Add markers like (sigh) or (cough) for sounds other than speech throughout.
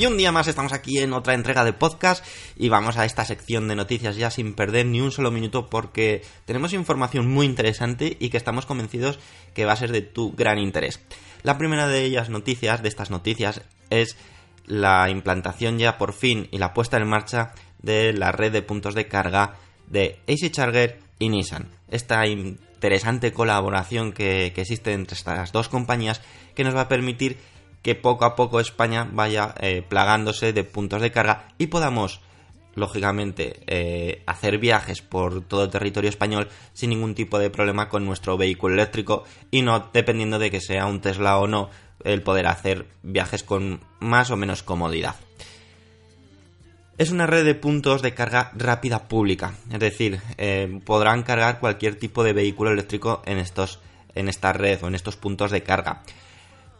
Y un día más estamos aquí en otra entrega de podcast y vamos a esta sección de noticias ya sin perder ni un solo minuto porque tenemos información muy interesante y que estamos convencidos que va a ser de tu gran interés. La primera de ellas noticias, de estas noticias, es la implantación ya por fin y la puesta en marcha de la red de puntos de carga de AC Charger y Nissan. Esta interesante colaboración que, que existe entre estas dos compañías que nos va a permitir que poco a poco España vaya eh, plagándose de puntos de carga y podamos, lógicamente, eh, hacer viajes por todo el territorio español sin ningún tipo de problema con nuestro vehículo eléctrico y no dependiendo de que sea un Tesla o no, el poder hacer viajes con más o menos comodidad. Es una red de puntos de carga rápida pública, es decir, eh, podrán cargar cualquier tipo de vehículo eléctrico en estos en esta red o en estos puntos de carga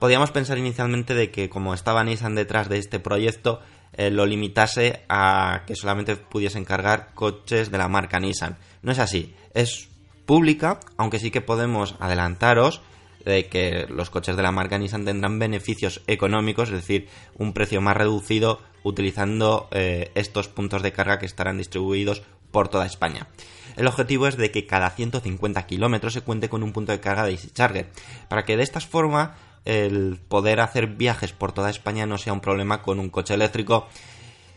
podíamos pensar inicialmente de que como estaba Nissan detrás de este proyecto, eh, lo limitase a que solamente pudiesen cargar coches de la marca Nissan. No es así, es pública, aunque sí que podemos adelantaros de que los coches de la marca Nissan tendrán beneficios económicos, es decir, un precio más reducido utilizando eh, estos puntos de carga que estarán distribuidos por toda España. El objetivo es de que cada 150 kilómetros se cuente con un punto de carga de Easy Charger, para que de esta forma el poder hacer viajes por toda España no sea un problema con un coche eléctrico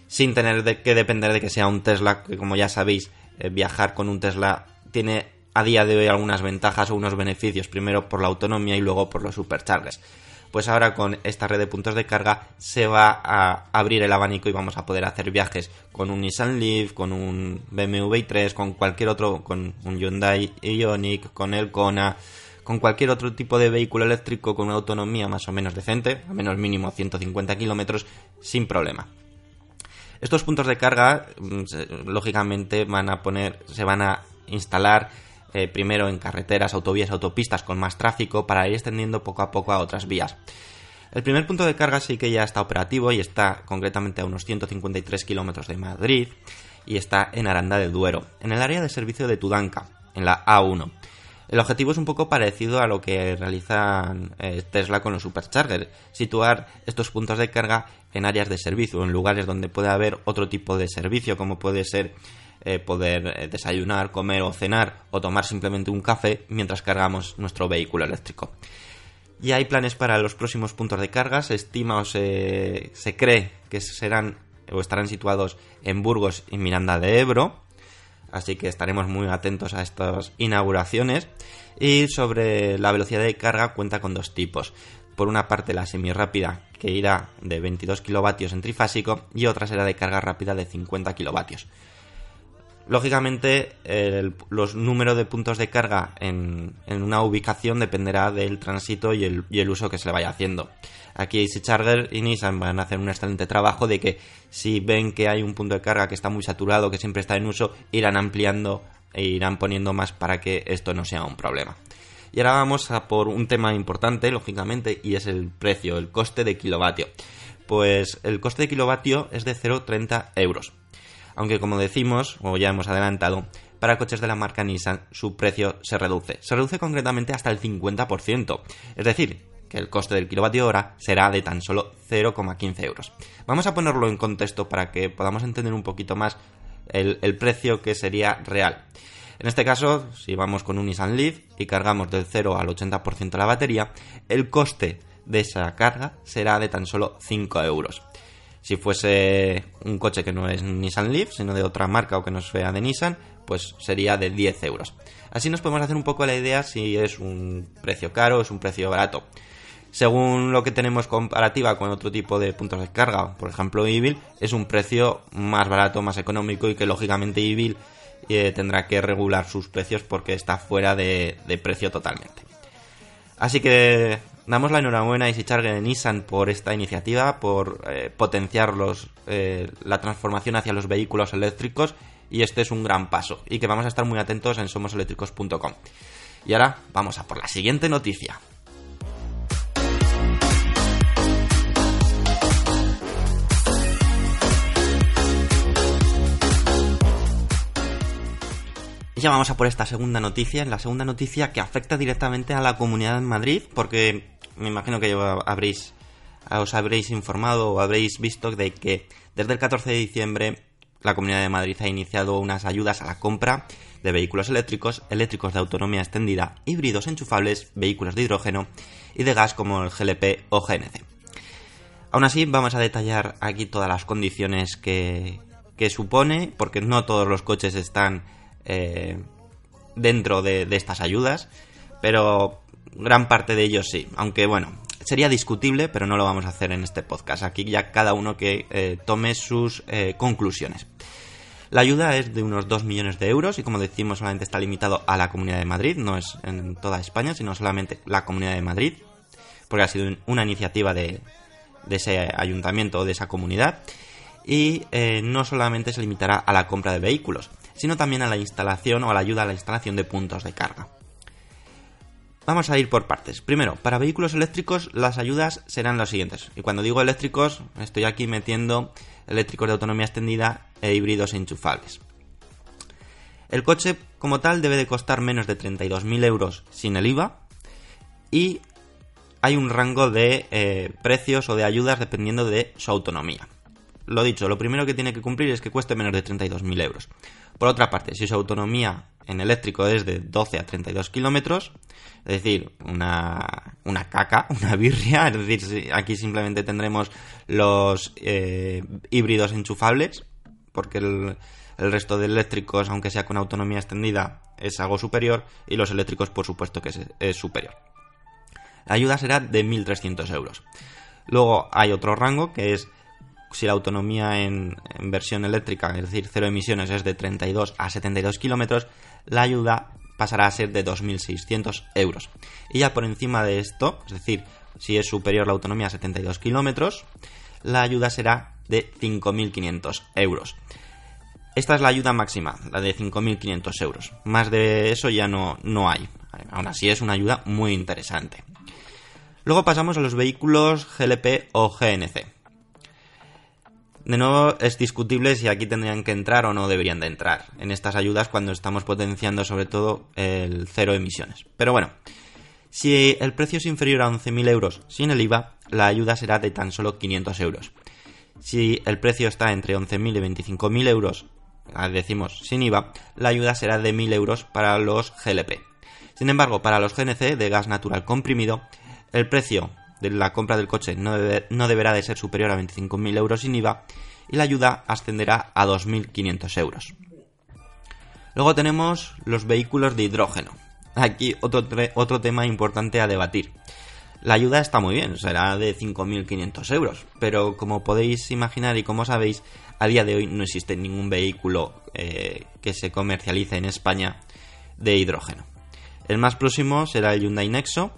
sin tener que depender de que sea un Tesla, que como ya sabéis, eh, viajar con un Tesla tiene a día de hoy algunas ventajas o unos beneficios, primero por la autonomía y luego por los superchargers. Pues ahora con esta red de puntos de carga se va a abrir el abanico y vamos a poder hacer viajes con un Nissan Leaf, con un BMW i3, con cualquier otro, con un Hyundai Ioniq, con el Kona, con cualquier otro tipo de vehículo eléctrico con una autonomía más o menos decente, a menos mínimo 150 kilómetros, sin problema. Estos puntos de carga, mm, lógicamente, van a poner, se van a instalar eh, primero en carreteras, autovías, autopistas con más tráfico para ir extendiendo poco a poco a otras vías. El primer punto de carga sí que ya está operativo y está concretamente a unos 153 kilómetros de Madrid y está en Aranda del Duero, en el área de servicio de Tudanca, en la A1. El objetivo es un poco parecido a lo que realizan eh, Tesla con los superchargers, situar estos puntos de carga en áreas de servicio, en lugares donde puede haber otro tipo de servicio, como puede ser eh, poder eh, desayunar, comer o cenar o tomar simplemente un café mientras cargamos nuestro vehículo eléctrico. Y hay planes para los próximos puntos de carga, se estima o se, se cree que serán o estarán situados en Burgos y Miranda de Ebro, así que estaremos muy atentos a estas inauguraciones. Y sobre la velocidad de carga cuenta con dos tipos. Por una parte la semi-rápida que irá de 22 kilovatios en trifásico y otra será de carga rápida de 50 kilovatios. Lógicamente, los números de puntos de carga en, una ubicación dependerá del tránsito y el, uso que se le vaya haciendo. Aquí Easy Charger y Nissan van a hacer un excelente trabajo de que si ven que hay un punto de carga que está muy saturado, que siempre está en uso, irán ampliando e irán poniendo más para que esto no sea un problema. Y ahora vamos a por un tema importante, lógicamente, y es el precio, el coste de kilovatio. Pues el coste de kilovatio es de 0,30 euros aunque como decimos, o ya hemos adelantado, para coches de la marca Nissan su precio se reduce. Se reduce concretamente hasta el 50%, es decir, que el coste del kilovatio hora será de tan solo 0,15 euros. Vamos a ponerlo en contexto para que podamos entender un poquito más el, precio que sería real. En este caso, si vamos con un Nissan Leaf y cargamos del 0 al 80% la batería, el coste de esa carga será de tan solo 5 euros. Si fuese un coche que no es Nissan Leaf, sino de otra marca o que no sea de Nissan, pues sería de 10 euros. Así nos podemos hacer un poco la idea si es un precio caro o es un precio barato. Según lo que tenemos comparativa con otro tipo de puntos de carga, por ejemplo Evil, es un precio más barato, más económico y que lógicamente Evil eh, tendrá que regular sus precios porque está fuera de, precio totalmente. Así que damos la enhorabuena a Isicharge de Nissan por esta iniciativa, por eh, potenciar eh, la transformación hacia los vehículos eléctricos y este es un gran paso y que vamos a estar muy atentos en somoseléctricos.com. Y ahora vamos a por la siguiente noticia. ya vamos a por esta segunda noticia, la segunda noticia que afecta directamente a la Comunidad de Madrid, porque me imagino que habréis, os habréis informado o habréis visto de que desde el 14 de diciembre la Comunidad de Madrid ha iniciado unas ayudas a la compra de vehículos eléctricos, eléctricos de autonomía extendida, híbridos enchufables, vehículos de hidrógeno y de gas como el GLP o GNC. Aún así, vamos a detallar aquí todas las condiciones que, que supone, porque no todos los coches están eh, dentro de, estas ayudas, pero gran parte de ellos sí, aunque bueno, sería discutible, pero no lo vamos a hacer en este podcast. Aquí ya cada uno que eh, tome sus eh, conclusiones. La ayuda es de unos 2 millones de euros y como decimos solamente está limitado a la Comunidad de Madrid, no es en toda España, sino solamente la Comunidad de Madrid, porque ha sido una iniciativa de, de ese ayuntamiento o de esa comunidad. Y no solamente se limitará a la compra de vehículos, sino también a la instalación o a la ayuda a la instalación de puntos de carga. Vamos a ir por partes. Primero, para vehículos eléctricos las ayudas serán las siguientes. Y cuando digo eléctricos, estoy aquí metiendo eléctricos de autonomía extendida e híbridos enchufables. El coche como tal debe de costar menos de 32.000 euros sin el IVA y hay un rango de eh, precios o de ayudas dependiendo de su autonomía. Lo dicho, lo primero que tiene que cumplir es que cueste menos de 32.000 euros. Por otra parte, si su autonomía en eléctrico es de 12 a 32 kilómetros, es decir, una, una caca, (laughs) una birria, es decir, aquí simplemente tendremos los eh, híbridos enchufables, porque el, resto de eléctricos, aunque sea con autonomía extendida, es algo superior, y los eléctricos, por supuesto, que es, superior. La ayuda será de 1.300 euros. Luego hay otro rango que es si la autonomía en, versión eléctrica, es decir, cero emisiones, es de 32 a 72 kilómetros, la ayuda pasará a ser de 2.600 euros. Y ya por encima de esto, es decir, si es superior la autonomía a 72 kilómetros, la ayuda será de 5.500 euros. Esta es la ayuda máxima, la de 5.500 euros. Más de eso ya no, no hay. Aún así es una ayuda muy interesante. Luego pasamos a los vehículos GLP o GNC. De nuevo, es discutible si aquí tendrían que entrar o no deberían de entrar en estas ayudas cuando estamos potenciando sobre todo el cero emisiones. Pero bueno, si el precio es inferior a 11.000 euros sin el IVA, la ayuda será de tan solo 500 euros. Si el precio está entre 11.000 y 25.000 euros, ah, decimos sin IVA, la ayuda será de 1.000 euros para los GLP. Sin embargo, para los GNC de gas natural comprimido, el precio de la compra del coche no, no deberá de ser superior a 25.000 euros sin IVA y la ayuda ascenderá a 2.500 euros. Luego tenemos los vehículos de hidrógeno. Aquí otro, otro tema importante a debatir. La ayuda está muy bien, será de 5.500 euros, pero como podéis imaginar y como sabéis, a día de hoy no existe ningún vehículo eh, que se comercialice en España de hidrógeno. El más próximo será el Hyundai Nexo,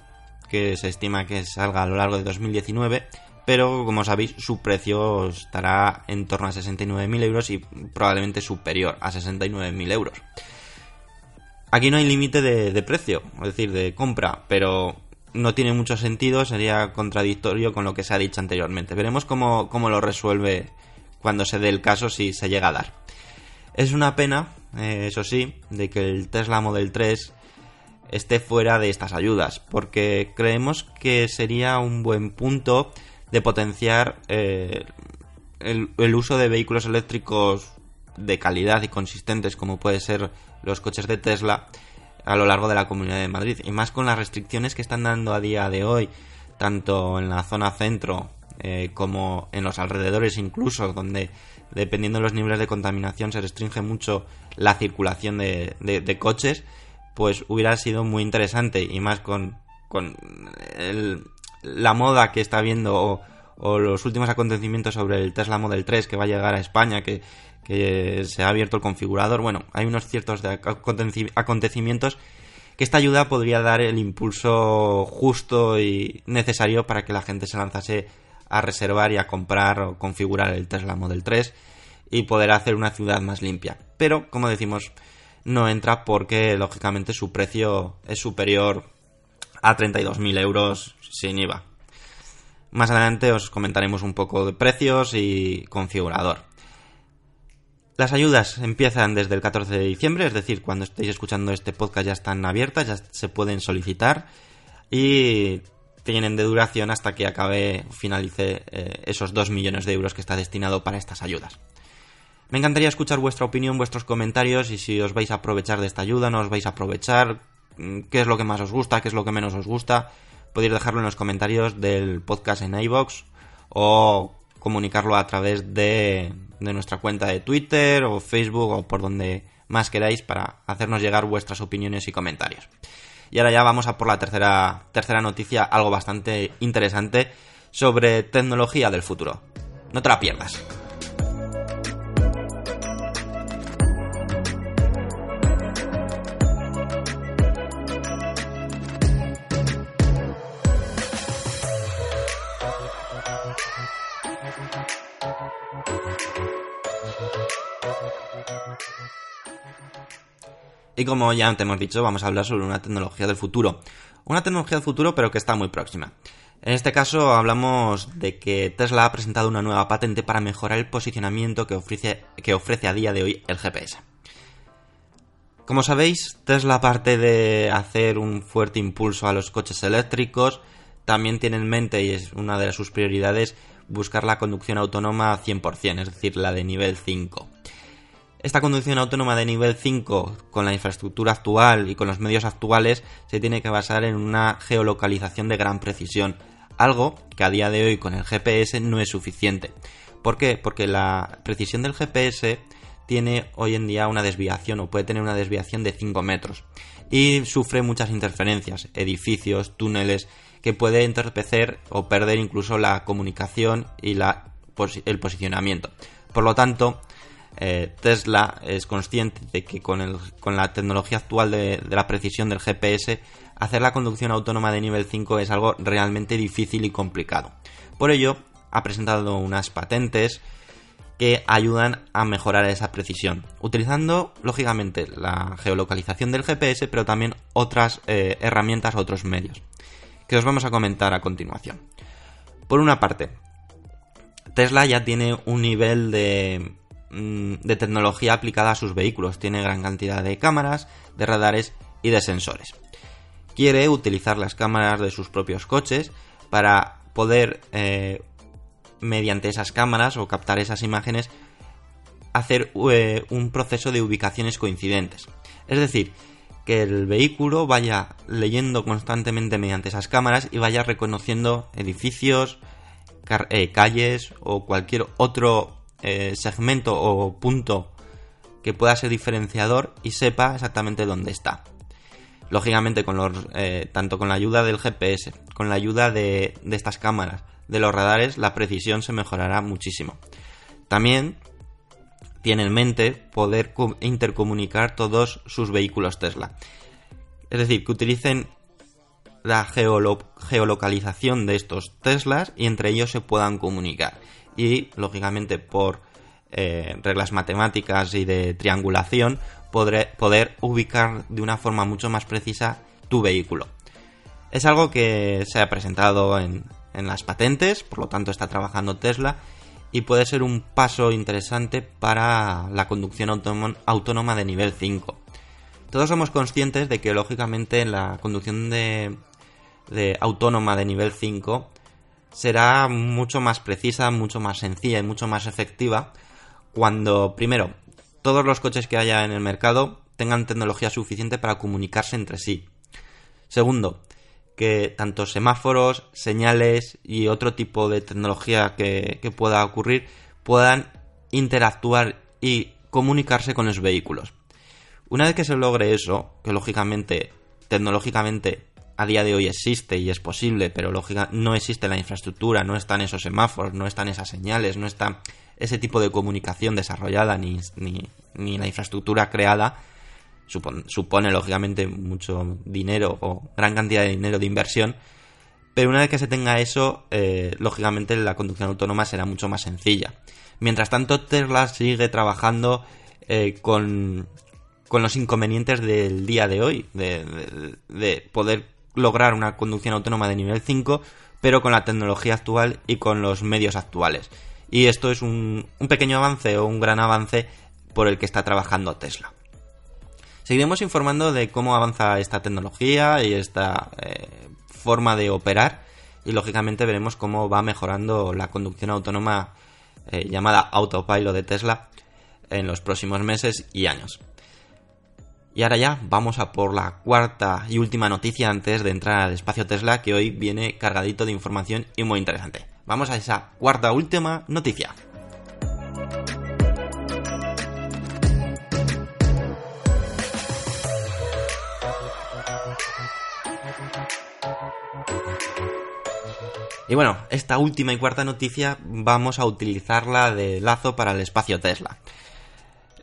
que se estima que salga a lo largo de 2019, pero como sabéis su precio estará en torno a 69.000 euros y probablemente superior a 69.000 euros. Aquí no hay límite de, precio, es decir, de compra, pero no tiene mucho sentido, sería contradictorio con lo que se ha dicho anteriormente. Veremos cómo, lo resuelve cuando se dé el caso, si se llega a dar. Es una pena, eh, eso sí, de que el Tesla Model 3 esté fuera de estas ayudas, porque creemos que sería un buen punto de potenciar eh, el, uso de vehículos eléctricos de calidad y consistentes como puede ser los coches de Tesla a lo largo de la Comunidad de Madrid. Y más con las restricciones que están dando a día de hoy, tanto en la zona centro eh, como en los alrededores incluso, donde dependiendo de los niveles de contaminación se restringe mucho la circulación de, coches, pues hubiera sido muy interesante y más con, con la moda que está viendo o, o, los últimos acontecimientos sobre el Tesla Model 3 que va a llegar a España, que, que se ha abierto el configurador. Bueno, hay unos ciertos acontecimientos que esta ayuda podría dar el impulso justo y necesario para que la gente se lanzase a reservar y a comprar o configurar el Tesla Model 3 y poder hacer una ciudad más limpia. Pero, como decimos, no entra porque lógicamente su precio es superior a 32.000 euros sin IVA. Más adelante os comentaremos un poco de precios y configurador. Las ayudas empiezan desde el 14 de diciembre, es decir, cuando estéis escuchando este podcast ya están abiertas, ya se pueden solicitar y tienen de duración hasta que acabe, finalice eh, esos 2 millones de euros que está destinado para estas ayudas. Me encantaría escuchar vuestra opinión, vuestros comentarios y si os vais a aprovechar de esta ayuda, no os vais a aprovechar, mm, qué es lo que más os gusta, qué es lo que menos os gusta. Podéis dejarlo en los comentarios del podcast en iVoox o comunicarlo a través de, nuestra cuenta de Twitter o Facebook o por donde más queráis para hacernos llegar vuestras opiniones y comentarios. Y ahora ya vamos a por la tercera, tercera noticia, algo bastante interesante sobre tecnología del futuro. No te la pierdas. Y como ya antes hemos dicho, vamos a hablar sobre una tecnología del futuro. Una tecnología del futuro pero que está muy próxima. En este caso hablamos de que Tesla ha presentado una nueva patente para mejorar el posicionamiento que ofrece, que ofrece a día de hoy el GPS. Como sabéis, Tesla aparte de hacer un fuerte impulso a los coches eléctricos, también tiene en mente, y es una de sus prioridades, buscar la conducción autónoma 100%, es decir, la de nivel 5. Esta conducción autónoma de nivel 5, con la infraestructura actual y con los medios actuales, se tiene que basar en una geolocalización de gran precisión, algo que a día de hoy con el GPS no es suficiente. ¿Por qué? Porque la precisión del GPS tiene hoy en día una desviación o puede tener una desviación de 5 metros y sufre muchas interferencias, edificios, túneles, que puede entorpecer o perder incluso la comunicación y el posicionamiento. Por lo tanto, eh, Tesla es consciente de que con la tecnología actual de, la precisión del GPS, hacer la conducción autónoma de nivel 5 es algo realmente difícil y complicado. Por ello, ha presentado unas patentes que ayudan a mejorar esa precisión, utilizando lógicamente la geolocalización del GPS, pero también otras eh, herramientas, otros medios, que os vamos a comentar a continuación. Por una parte, Tesla ya tiene un nivel de Mm, de tecnología aplicada a sus vehículos. Tiene gran cantidad de cámaras, de radares y de sensores. Quiere utilizar las cámaras de sus propios coches para poder, eh, mediante esas cámaras o captar esas imágenes, hacer eh, un proceso de ubicaciones coincidentes. Es decir, que el vehículo vaya leyendo constantemente mediante esas cámaras y vaya reconociendo edificios, eh, calles o cualquier otro eh, segmento o punto que pueda ser diferenciador y sepa exactamente dónde está. Lógicamente, con eh, tanto con la ayuda del GPS, con la ayuda de estas cámaras, de los radares, la precisión se mejorará muchísimo. También tiene en mente poder intercomunicar todos sus vehículos Tesla. Es decir, que utilicen la geolocalización de estos Teslas y entre ellos se puedan comunicar y, lógicamente, por eh, reglas matemáticas y de triangulación, poder ubicar de una forma mucho más precisa tu vehículo. Es algo que se ha presentado en, en las patentes, por lo tanto está trabajando Tesla y puede ser un paso interesante para la conducción autónoma de nivel 5. Todos somos conscientes de que lógicamente la conducción de, de autónoma de nivel 5 será mucho más precisa, mucho más sencilla y mucho más efectiva cuando, primero, todos los coches que haya en el mercado tengan tecnología suficiente para comunicarse entre sí. Segundo, que tanto semáforos, señales y otro tipo de tecnología que, que pueda ocurrir puedan interactuar y comunicarse con los vehículos. Una vez que se logre eso, que lógicamente, tecnológicamente, a día de hoy existe y es posible, pero lógica, no existe la infraestructura, no están esos semáforos, no están esas señales, no está ese tipo de comunicación desarrollada ni, ni, la infraestructura creada, supone, lógicamente mucho dinero o gran cantidad de dinero de inversión, pero una vez que se tenga eso, eh, lógicamente la conducción autónoma será mucho más sencilla. Mientras tanto, Tesla sigue trabajando eh, con, con, los inconvenientes del día de hoy, de, de poder lograr una conducción autónoma de nivel 5, pero con la tecnología actual y con los medios actuales. Y esto es un, pequeño avance o un gran avance por el que está trabajando Tesla. Seguiremos informando de cómo avanza esta tecnología y esta eh, forma de operar y lógicamente veremos cómo va mejorando la conducción autónoma eh, llamada autopilot de Tesla en los próximos meses y años. Y ahora ya vamos a por la cuarta y última noticia antes de entrar al espacio Tesla que hoy viene cargadito de información y muy interesante. Vamos a esa cuarta última noticia. Y bueno, esta última y cuarta noticia vamos a utilizarla de lazo para el espacio Tesla.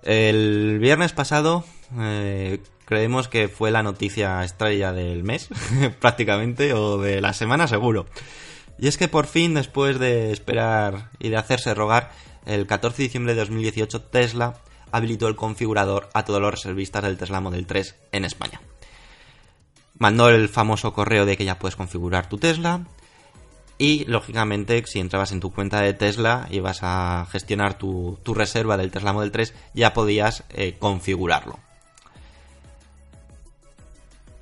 El viernes pasado eh, creemos que fue la noticia estrella del mes, (laughs) prácticamente, o de la semana seguro. Y es que por fin, después de esperar y de hacerse rogar, el 14 de diciembre de 2018 Tesla habilitó el configurador a todos los reservistas del Tesla Model 3 en España. Mandó el famoso correo de que ya puedes configurar tu Tesla y lógicamente si entrabas en tu cuenta de Tesla y vas a gestionar tu, reserva del Tesla Model 3 ya podías eh, configurarlo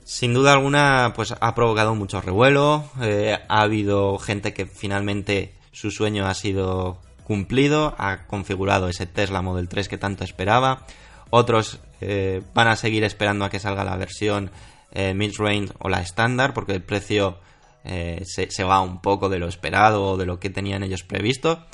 sin duda alguna, pues ha provocado mucho revuelo. Eh, ha habido gente que finalmente su sueño ha sido cumplido, ha configurado ese Tesla Model 3 que tanto esperaba. Otros eh, van a seguir esperando a que salga la versión mid-range o la estándar, porque el precio se, se, va un poco de lo esperado o de lo que tenían ellos previsto.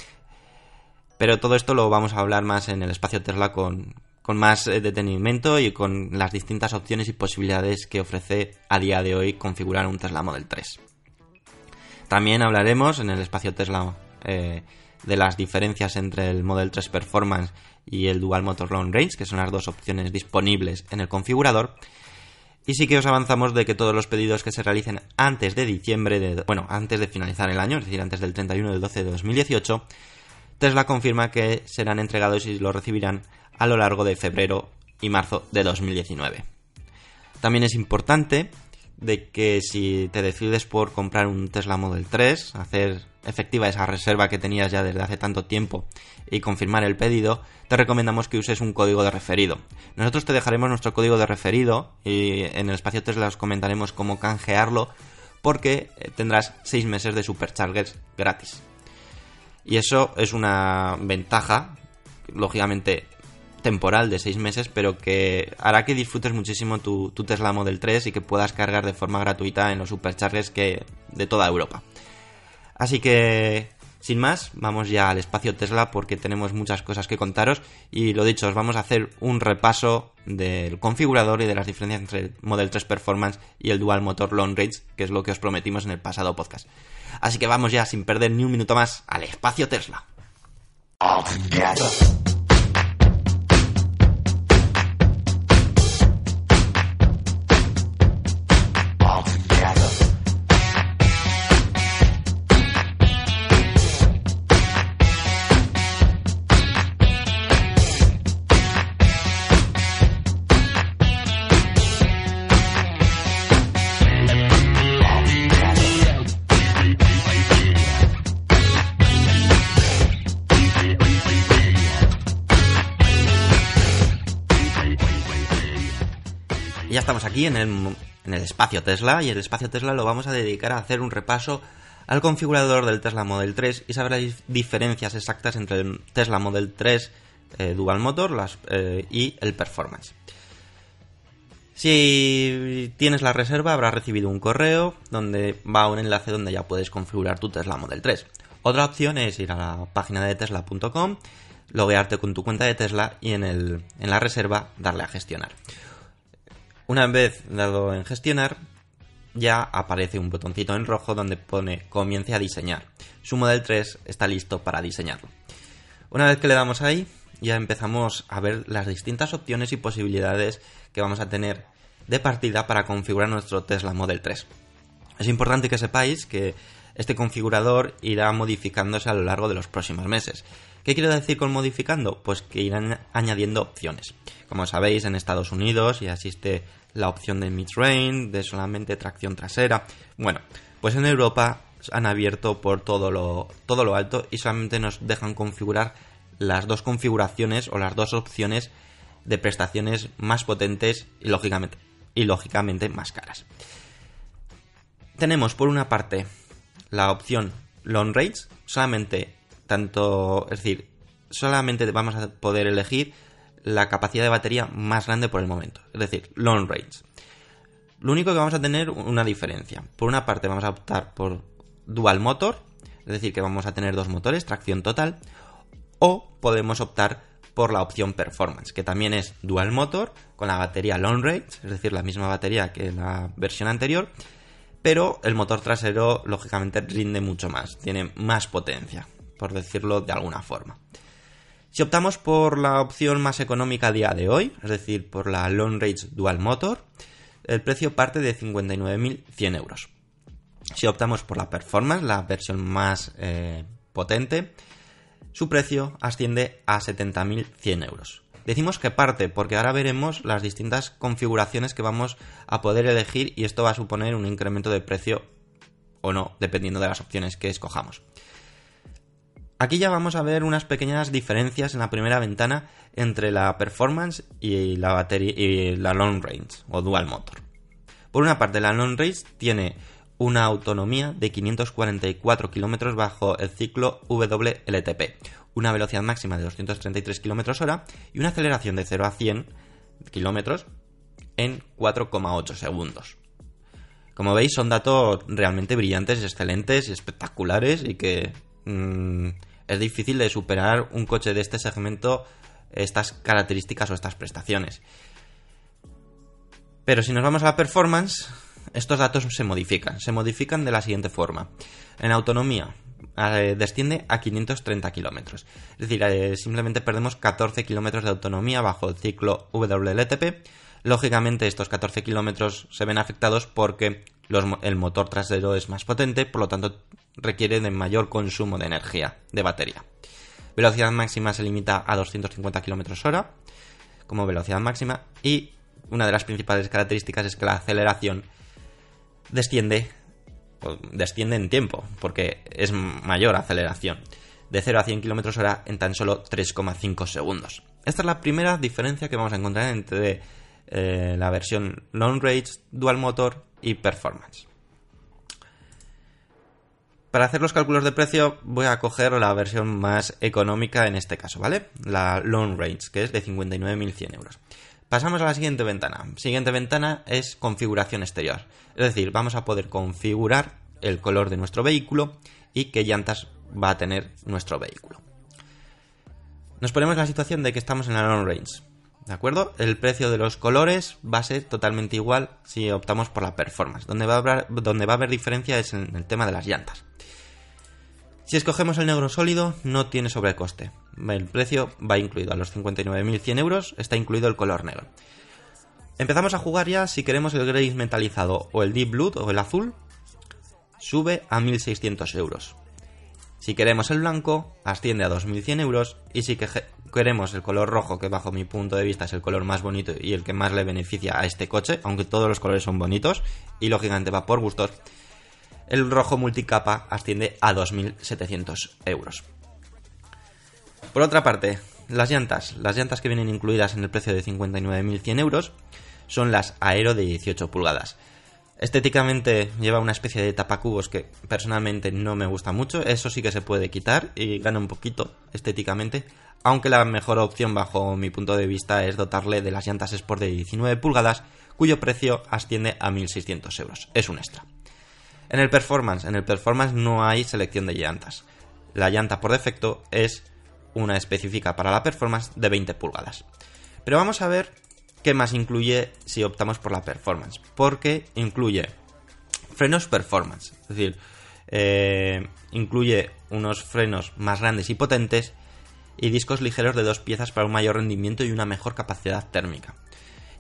Pero todo esto lo vamos a hablar más en el espacio Tesla con, con más eh, detenimiento y con las distintas opciones y posibilidades que ofrece a día de hoy configurar un Tesla Model 3. También hablaremos en el espacio Tesla eh, de las diferencias entre el Model 3 Performance y el Dual Motor Long Range, que son las dos opciones disponibles en el configurador. Y sí que os avanzamos de que todos los pedidos que se realicen antes de diciembre, bueno, antes de finalizar el año, es decir, antes del 31 de 12 de 2018, Tesla confirma que serán entregados y lo recibirán a lo largo de febrero y marzo de 2019. También es importante de que si te decides por comprar un Tesla Model 3, hacer efectiva esa reserva que tenías ya desde hace tanto tiempo y confirmar el pedido, te recomendamos que uses un código de referido. Nosotros te dejaremos nuestro código de referido y en el espacio Tesla os comentaremos cómo canjearlo porque eh, tendrás 6 meses de superchargers gratis. Y eso es una ventaja, lógicamente temporal de 6 meses, pero que hará que disfrutes muchísimo tu, Tesla Model 3 y que puedas cargar de forma gratuita en los superchargers que de toda Europa. Así que, sin más, vamos ya al espacio Tesla porque tenemos muchas cosas que contaros y lo dicho, os vamos a hacer un repaso del configurador y de las diferencias entre el Model 3 Performance y el Dual Motor Long Range, que es lo que os prometimos en el pasado podcast. Así que vamos ya sin perder ni un minuto más al espacio Tesla. Estamos aquí en el, en el espacio Tesla y el espacio Tesla lo vamos a dedicar a hacer un repaso al configurador del Tesla Model 3 y saber las diferencias exactas entre el Tesla Model 3 eh, Dual Motor eh, y el Performance. Si tienes la reserva habrás recibido un correo donde va un enlace donde ya puedes configurar tu Tesla Model 3. Otra opción es ir a la página de tesla.com, loguearte con tu cuenta de Tesla y en, el, en la reserva darle a gestionar. Una vez dado en gestionar, ya aparece un botoncito en rojo donde pone comience a diseñar. Su Model 3 está listo para diseñarlo. Una vez que le damos ahí, ya empezamos a ver las distintas opciones y posibilidades que vamos a tener de partida para configurar nuestro Tesla Model 3. Es importante que sepáis que este configurador irá modificándose a lo largo de los próximos meses. ¿Qué quiero decir con modificando? Pues que irán añadiendo opciones. Como sabéis, en Estados Unidos ya existe la opción de mid-range, de solamente tracción trasera. Bueno, pues en Europa han abierto por todo lo, todo lo alto y solamente nos dejan configurar las dos configuraciones o las dos opciones de prestaciones más potentes y lógicamente, y lógicamente más caras. Tenemos por una parte la opción long range, solamente tanto, es decir, solamente vamos a poder elegir la capacidad de batería más grande por el momento, es decir, long range. Lo único que vamos a tener una diferencia. Por una parte vamos a optar por dual motor, es decir, que vamos a tener dos motores, tracción total, o podemos optar por la opción performance, que también es dual motor con la batería long range, es decir, la misma batería que la versión anterior, pero el motor trasero lógicamente rinde mucho más, tiene más potencia, por decirlo de alguna forma. Si optamos por la opción más económica a día de hoy, es decir, por la Long Range Dual Motor, el precio parte de 59.100 euros. Si optamos por la Performance, la versión más eh, potente, su precio asciende a 70.100 euros. Decimos que parte porque ahora veremos las distintas configuraciones que vamos a poder elegir y esto va a suponer un incremento de precio o no, dependiendo de las opciones que escojamos. Aquí ya vamos a ver unas pequeñas diferencias en la primera ventana entre la performance y la batería y la long range o dual motor. Por una parte, la long range tiene una autonomía de 544 km bajo el ciclo WLTP, una velocidad máxima de 233 km hora y una aceleración de 0 a 100 km en 4,8 segundos. Como veis, son datos realmente brillantes, excelentes y espectaculares y que mm, es difícil de superar un coche de este segmento estas características o estas prestaciones. Pero si nos vamos a la performance, estos datos se modifican. Se modifican de la siguiente forma. En autonomía, eh, desciende a 530 kilómetros. Es decir, eh, simplemente perdemos 14 kilómetros de autonomía bajo el ciclo WLTP. Lógicamente, estos 14 kilómetros se ven afectados porque el motor trasero es más potente, por lo tanto, requiere de mayor consumo de energía de batería. Velocidad máxima se limita a 250 kilómetros hora como velocidad máxima y una de las principales características es que la aceleración desciende, desciende en tiempo, porque es mayor aceleración, de 0 a 100 km hora en tan solo 3,5 segundos. Esta es la primera diferencia que vamos a encontrar entre eh, la versión Long Range Dual Motor y Performance. Para hacer los cálculos de precio voy a coger la versión más económica en este caso, ¿vale? La Long Range, que es de 59.100 euros. Pasamos a la siguiente ventana. Siguiente ventana es configuración exterior. Es decir, vamos a poder configurar el color de nuestro vehículo y qué llantas va a tener nuestro vehículo. Nos ponemos en la situación de que estamos en la long range. ¿De acuerdo? El precio de los colores va a ser totalmente igual si optamos por la performance. Donde va a haber, diferencia es en el tema de las llantas. Si escogemos el negro sólido, no tiene sobrecoste. El precio va incluido a los 59.100 euros, está incluido el color negro. Empezamos a jugar ya si queremos el gris metalizado o el deep blue o el azul, sube a 1.600 euros. Si queremos el blanco, asciende a 2.100 euros y si queremos el color rojo, que bajo mi punto de vista es el color más bonito y el que más le beneficia a este coche, aunque todos los colores son bonitos y lógicamente va por gustos, el rojo multicapa asciende a 2.700 euros. Por otra parte, las llantas. Las llantas que vienen incluidas en el precio de 59.100 euros son las Aero de 18 pulgadas. Estéticamente lleva una especie de tapacubos que personalmente no me gusta mucho. Eso sí que se puede quitar y gana un poquito estéticamente. Aunque la mejor opción bajo mi punto de vista es dotarle de las llantas Sport de 19 pulgadas, cuyo precio asciende a 1.600 euros. Es un extra. En el Performance, en el Performance no hay selección de llantas. La llanta por defecto es una específica para la Performance de 20 pulgadas. Pero vamos a ver qué más incluye si optamos por la Performance. Porque incluye frenos Performance. Es decir, eh, incluye unos frenos más grandes y potentes y discos ligeros de dos piezas para un mayor rendimiento y una mejor capacidad térmica.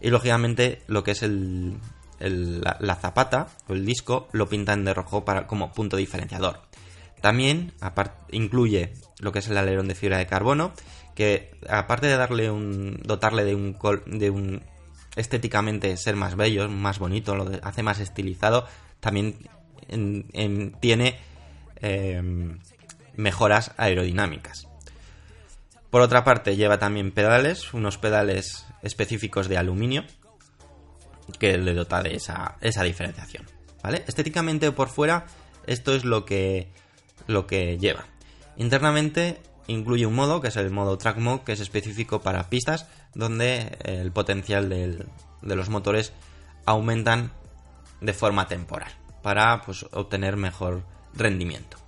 Y lógicamente lo que es el, la, zapata o el disco lo pintan de rojo para, como punto diferenciador. También incluye lo que es el alerón de fibra de carbono, que aparte de darle dotarle de un, un estéticamente ser más bello, más bonito, lo hace más estilizado, también tiene em, mejoras aerodinámicas. Por otra parte, lleva también pedales, unos pedales específicos de aluminio, que le dota de esa, diferenciación. ¿Vale? Estéticamente por fuera, esto es lo que, lo que lleva. Internamente incluye un modo, que es el modo Track Mode, que es específico para pistas, donde el potencial de los motores aumentan de forma temporal, para pues, obtener mejor rendimiento.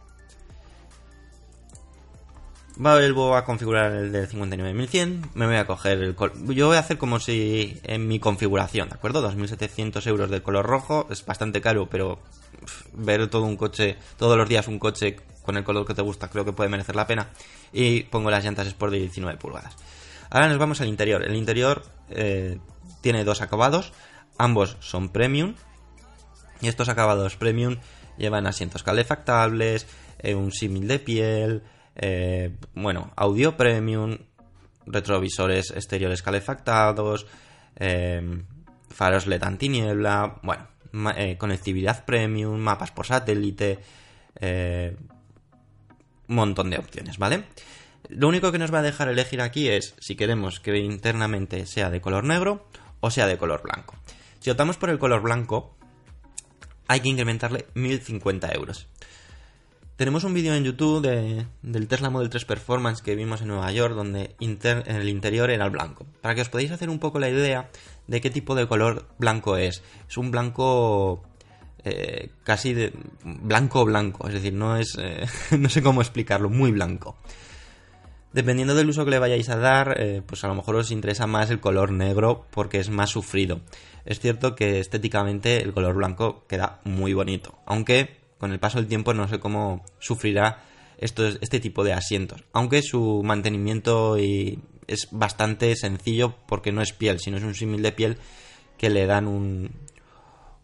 Vuelvo a configurar el del 59100. Me voy a coger el Yo voy a hacer como si en mi configuración, ¿de acuerdo? 2700 euros de color rojo. Es bastante caro, pero ver todo un coche, todos los días un coche con el color que te gusta, creo que puede merecer la pena. Y pongo las llantas Sport de 19 pulgadas. Ahora nos vamos al interior. El interior eh, tiene dos acabados. Ambos son premium. Y estos acabados premium llevan asientos calefactables, eh, un símil de piel. Eh, bueno, audio premium, retrovisores exteriores calefactados, eh, faros LED antiniebla, bueno, eh, conectividad premium, mapas por satélite, un montón de opciones, ¿vale? Lo único que nos va a dejar elegir aquí es si queremos que internamente sea de color negro o sea de color blanco. Si optamos por el color blanco, hay que incrementarle 1050 euros. Tenemos un vídeo en YouTube del Tesla Model 3 Performance que vimos en Nueva York, donde en el interior era el blanco. Para que os podáis hacer un poco la idea de qué tipo de color blanco es. Es un blanco eh, casi de blanco blanco, es decir, no es eh, (laughs) no sé cómo explicarlo, muy blanco. Dependiendo del uso que le vayáis a dar, eh, pues a lo mejor os interesa más el color negro porque es más sufrido. Es cierto que estéticamente el color blanco queda muy bonito, aunque con el paso del tiempo no sé cómo sufrirá este tipo de asientos. Aunque su mantenimiento es bastante sencillo porque no es piel, sino es un símil de piel que le dan un,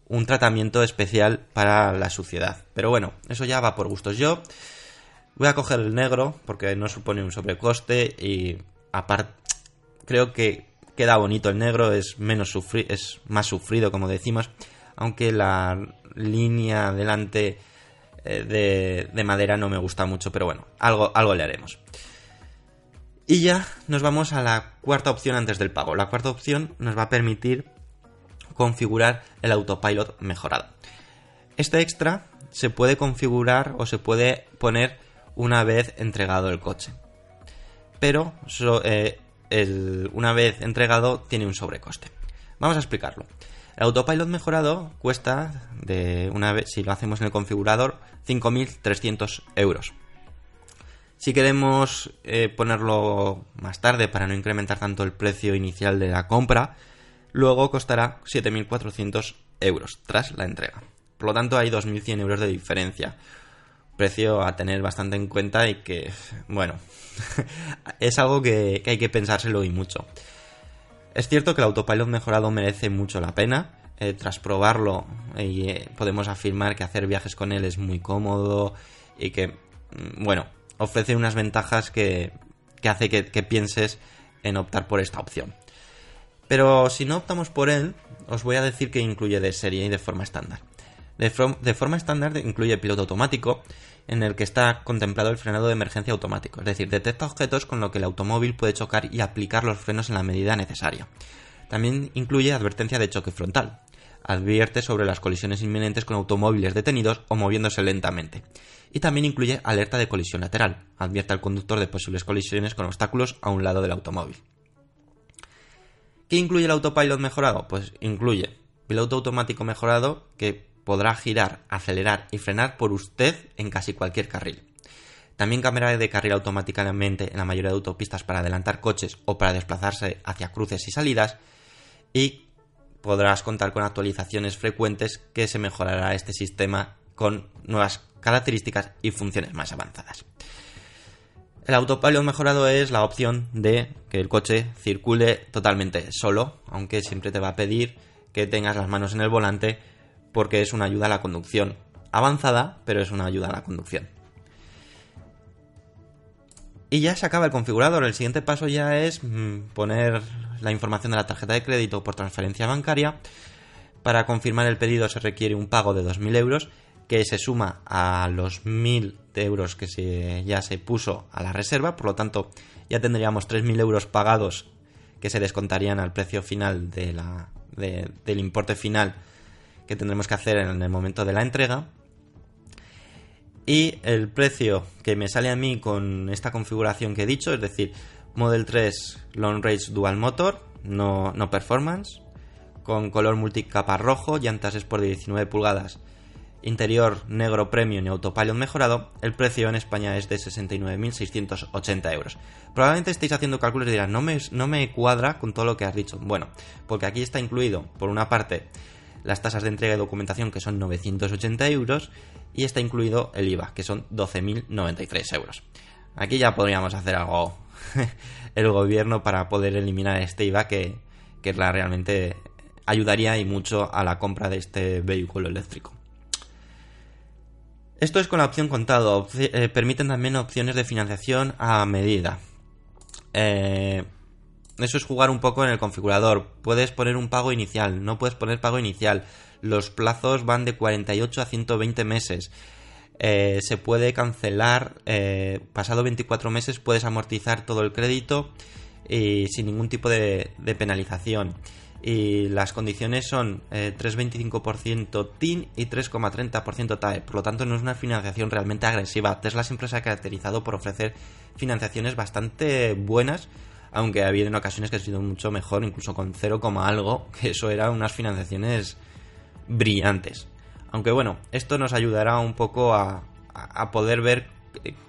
un tratamiento especial para la suciedad. Pero bueno, eso ya va por gustos. Yo voy a coger el negro porque no supone un sobrecoste y aparte creo que queda bonito el negro, es menos es más sufrido como decimos, aunque la línea delante eh, de, madera no me gusta mucho, pero bueno, algo, algo le haremos. Y ya nos vamos a la cuarta opción antes del pago. La cuarta opción nos va a permitir configurar el autopilot mejorado. Este extra se puede configurar o se puede poner una vez entregado el coche. Pero eh, una vez entregado tiene un sobrecoste. Vamos a explicarlo. El autopilot mejorado cuesta, de una vez, si lo hacemos en el configurador, 5.300 euros. Si queremos eh, ponerlo más tarde para no incrementar tanto el precio inicial de la compra, luego costará 7.400 euros tras la entrega. Por lo tanto, hay 2.100 euros de diferencia. Precio a tener bastante en cuenta y que, bueno, (laughs) es algo que hay que pensárselo y mucho. Es cierto que el autopilot mejorado merece mucho la pena. Eh, tras probarlo, eh, podemos afirmar que hacer viajes con él es muy cómodo y que, mm, bueno, ofrece unas ventajas que, que hace que, pienses en optar por esta opción. Pero si no optamos por él, os voy a decir que incluye de serie y de forma estándar. De, forma estándar incluye piloto automático, en el que está contemplado el frenado de emergencia automático, es decir, detecta objetos con lo que el automóvil puede chocar y aplicar los frenos en la medida necesaria. También incluye advertencia de choque frontal. advierte sobre las colisiones inminentes con automóviles detenidos o moviéndose lentamente. Y también incluye alerta de colisión lateral, advierte al conductor de posibles colisiones con obstáculos a un lado del automóvil. ¿Qué incluye el autopilot mejorado? Pues incluye piloto automático mejorado que podrá girar, acelerar y frenar por usted en casi cualquier carril. También cámara de carril automáticamente en la mayoría de autopistas para adelantar coches o para desplazarse hacia cruces y salidas. Y podrás contar con actualizaciones frecuentes que se mejorará este sistema con nuevas características y funciones más avanzadas. El autopilot mejorado es la opción de que el coche circule totalmente solo, aunque siempre te va a pedir que tengas las manos en el volante porque es una ayuda a la conducción avanzada, pero es una ayuda a la conducción. Y ya se acaba el configurador. El siguiente paso ya es mm, poner la información de la tarjeta de crédito por transferencia bancaria. Para confirmar el pedido se requiere un pago de 2.000 euros que se suma a los 1.000 euros que ya se puso a la reserva. Por lo tanto, ya tendríamos 3.000 euros pagados que se descontarían al precio final de del importe final que tendremos que hacer en el momento de la entrega. Y el precio que me sale a mí con esta configuración que he dicho, es decir, Model 3 Long Range Dual Motor, no, no Performance, con color multicapa rojo, llantas Sport de 19 pulgadas, interior negro premium y autopilot mejorado, el precio en España es de 69.680 euros. Probablemente estéis haciendo cálculos y dirán, no me, no me cuadra con todo lo que has dicho. Bueno, porque aquí está incluido, por una parte, las tasas de entrega y documentación, que son 980 euros, y está incluido el IVA, que son 12.093 euros. Aquí ya podríamos hacer algo (laughs) el gobierno para poder eliminar este IVA que, que realmente ayudaría y mucho a la compra de este vehículo eléctrico. Esto es con la opción contado. Eh, permiten también opciones de financiación a medida. Eh, eso es jugar un poco en el configurador. Puedes poner un pago inicial, no puedes poner pago inicial. Los plazos van de 48 a 120 meses. Eh, se puede cancelar, pasado 24 meses puedes amortizar todo el crédito y sin ningún tipo de penalización y las condiciones son 3,25% eh, TIN y 3,30% TAE. Por lo tanto, no es una financiación realmente agresiva. Tesla siempre se ha caracterizado por ofrecer financiaciones bastante buenas, aunque ha habido en ocasiones que ha sido mucho mejor, incluso con 0, algo, (laughs) que eso eran unas financiaciones brillantes. Aunque bueno, esto nos ayudará un poco a, poder ver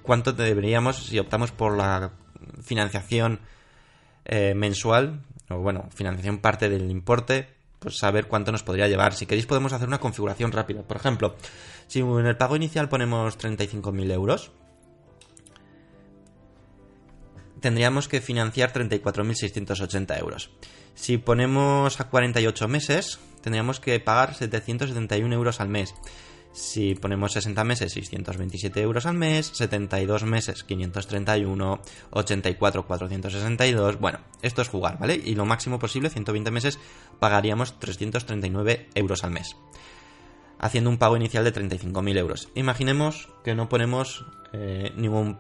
cuánto deberíamos, si optamos por la financiación eh, mensual, o bueno, financiación parte del importe, pues saber cuánto nos podría llevar. Si queréis podemos hacer una configuración rápida. Por ejemplo, si en el pago inicial ponemos 35.000 euros, tendríamos que financiar 34.680 euros. Si ponemos a 48 meses, tendríamos que pagar 771 euros al mes. Si ponemos 60 meses, 627 euros al mes, 72 meses, 531, 84, 462. Bueno, esto es jugar, ¿vale? Y lo máximo posible, 120 meses, pagaríamos 339 euros al mes. Haciendo un pago inicial de 35.000 euros. Imaginemos que no ponemos eh, ningún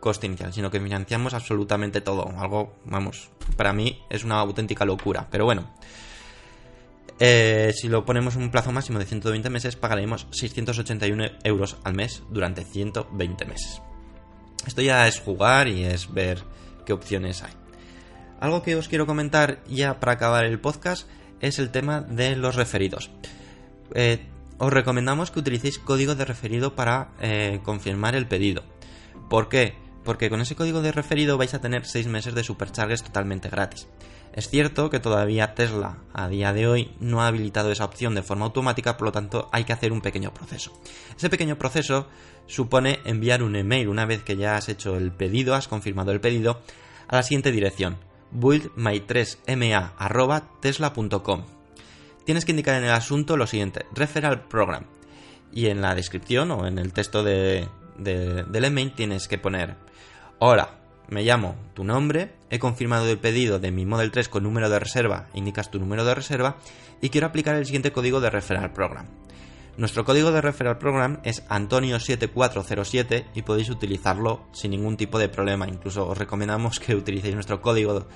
coste inicial, sino que financiamos absolutamente todo. Algo, vamos, para mí es una auténtica locura. Pero bueno, eh, si lo ponemos un plazo máximo de 120 meses, pagaremos 681 euros al mes durante 120 meses. Esto ya es jugar y es ver qué opciones hay. Algo que os quiero comentar ya para acabar el podcast es el tema de los referidos. Eh, os recomendamos que utilicéis código de referido para eh, confirmar el pedido. ¿Por qué? Porque con ese código de referido vais a tener 6 meses de supercharges totalmente gratis. Es cierto que todavía Tesla a día de hoy no ha habilitado esa opción de forma automática, por lo tanto hay que hacer un pequeño proceso. Ese pequeño proceso supone enviar un email una vez que ya has hecho el pedido, has confirmado el pedido, a la siguiente dirección, buildmy3ma.tesla.com. Tienes que indicar en el asunto lo siguiente, referral program. Y en la descripción o en el texto del email tienes que poner, hola, me llamo tu nombre, he confirmado el pedido de mi Model 3 con número de reserva, indicas tu número de reserva y quiero aplicar el siguiente código de Referral Program. Nuestro código de Referral Program es Antonio7407 y podéis utilizarlo sin ningún tipo de problema. Incluso os recomendamos que utilicéis nuestro código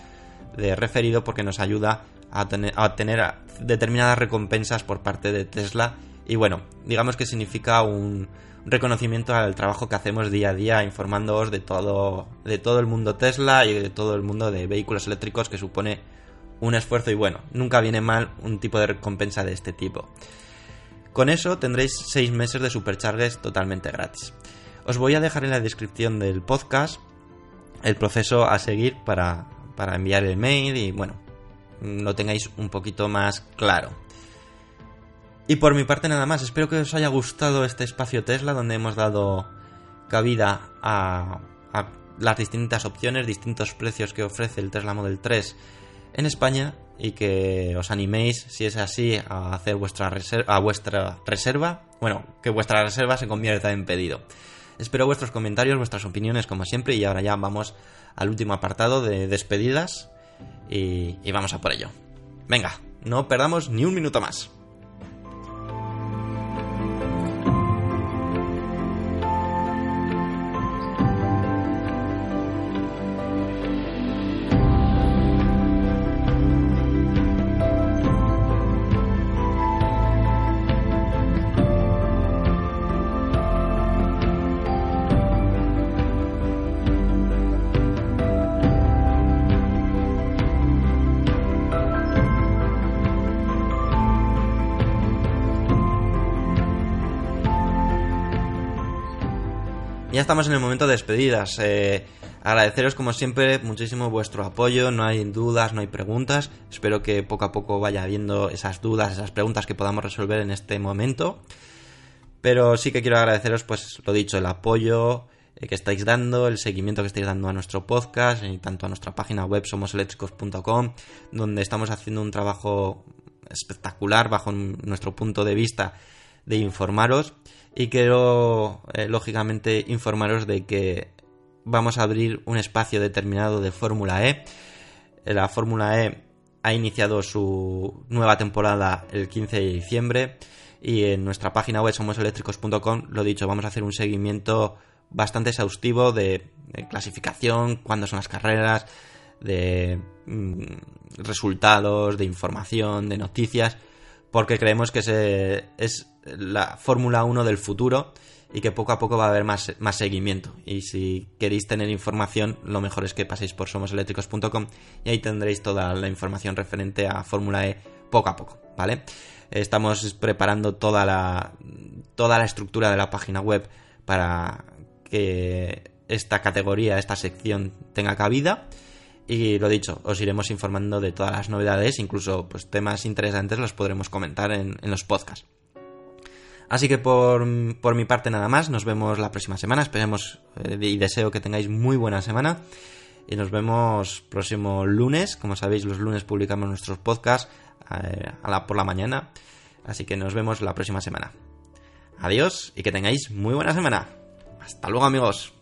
de referido porque nos ayuda a, obtener determinadas recompensas por parte de Tesla. Y bueno, digamos que significa un reconocimiento al trabajo que hacemos día a día informándoos de todo, de todo el mundo Tesla y de todo el mundo de vehículos eléctricos que supone un esfuerzo y bueno, nunca viene mal un tipo de recompensa de este tipo. Con eso tendréis 6 meses de supercharges totalmente gratis. Os voy a dejar en la descripción del podcast el proceso a seguir para, para enviar el mail y bueno, lo tengáis un poquito más claro. Y por mi parte nada más, espero que os haya gustado este espacio Tesla donde hemos dado cabida a, las distintas opciones, distintos precios que ofrece el Tesla Model 3 en España y que os animéis, si es así, a hacer vuestra, reserva, a vuestra reserva. Bueno, que vuestra reserva se convierta en pedido. Espero vuestros comentarios, vuestras opiniones, como siempre, y ahora ya vamos al último apartado de despedidas y vamos a por ello. Venga, no perdamos ni un minuto más. Ya estamos en el momento de despedidas. Eh, agradeceros como siempre muchísimo vuestro apoyo, no hay dudas, no hay preguntas. Espero que poco a poco vaya habiendo esas dudas, esas preguntas que podamos resolver en este momento. Pero sí que quiero agradeceros, pues lo dicho, el apoyo eh, que estáis dando, el seguimiento que estáis dando a nuestro podcast y tanto a nuestra página web somoseléctricos.com, donde estamos haciendo un trabajo espectacular bajo nuestro punto de vista de informaros y quiero eh, lógicamente informaros de que vamos a abrir un espacio determinado de Fórmula E. La Fórmula E ha iniciado su nueva temporada el 15 de diciembre y en nuestra página web somoseléctricos.com, lo dicho, vamos a hacer un seguimiento bastante exhaustivo de, clasificación, cuándo son las carreras, de mm, resultados, de información, de noticias, porque creemos que es la Fórmula 1 del futuro y que poco a poco va a haber más, más seguimiento. Y si queréis tener información, lo mejor es que paséis por somoseléctricos.com y ahí tendréis toda la información referente a Fórmula E poco a poco, ¿vale? Estamos preparando toda la, toda la estructura de la página web para que esta categoría, esta sección tenga cabida. Y lo dicho, os iremos informando de todas las novedades, incluso pues temas interesantes los podremos comentar en, en los podcasts. Así que por, mi parte nada más, nos vemos la próxima semana, esperemos eh, y deseo que tengáis muy buena semana y nos vemos próximo lunes, como sabéis los lunes publicamos nuestros podcasts eh, a la, por la mañana, así que nos vemos la próxima semana. Adiós y que tengáis muy buena semana. Hasta luego amigos.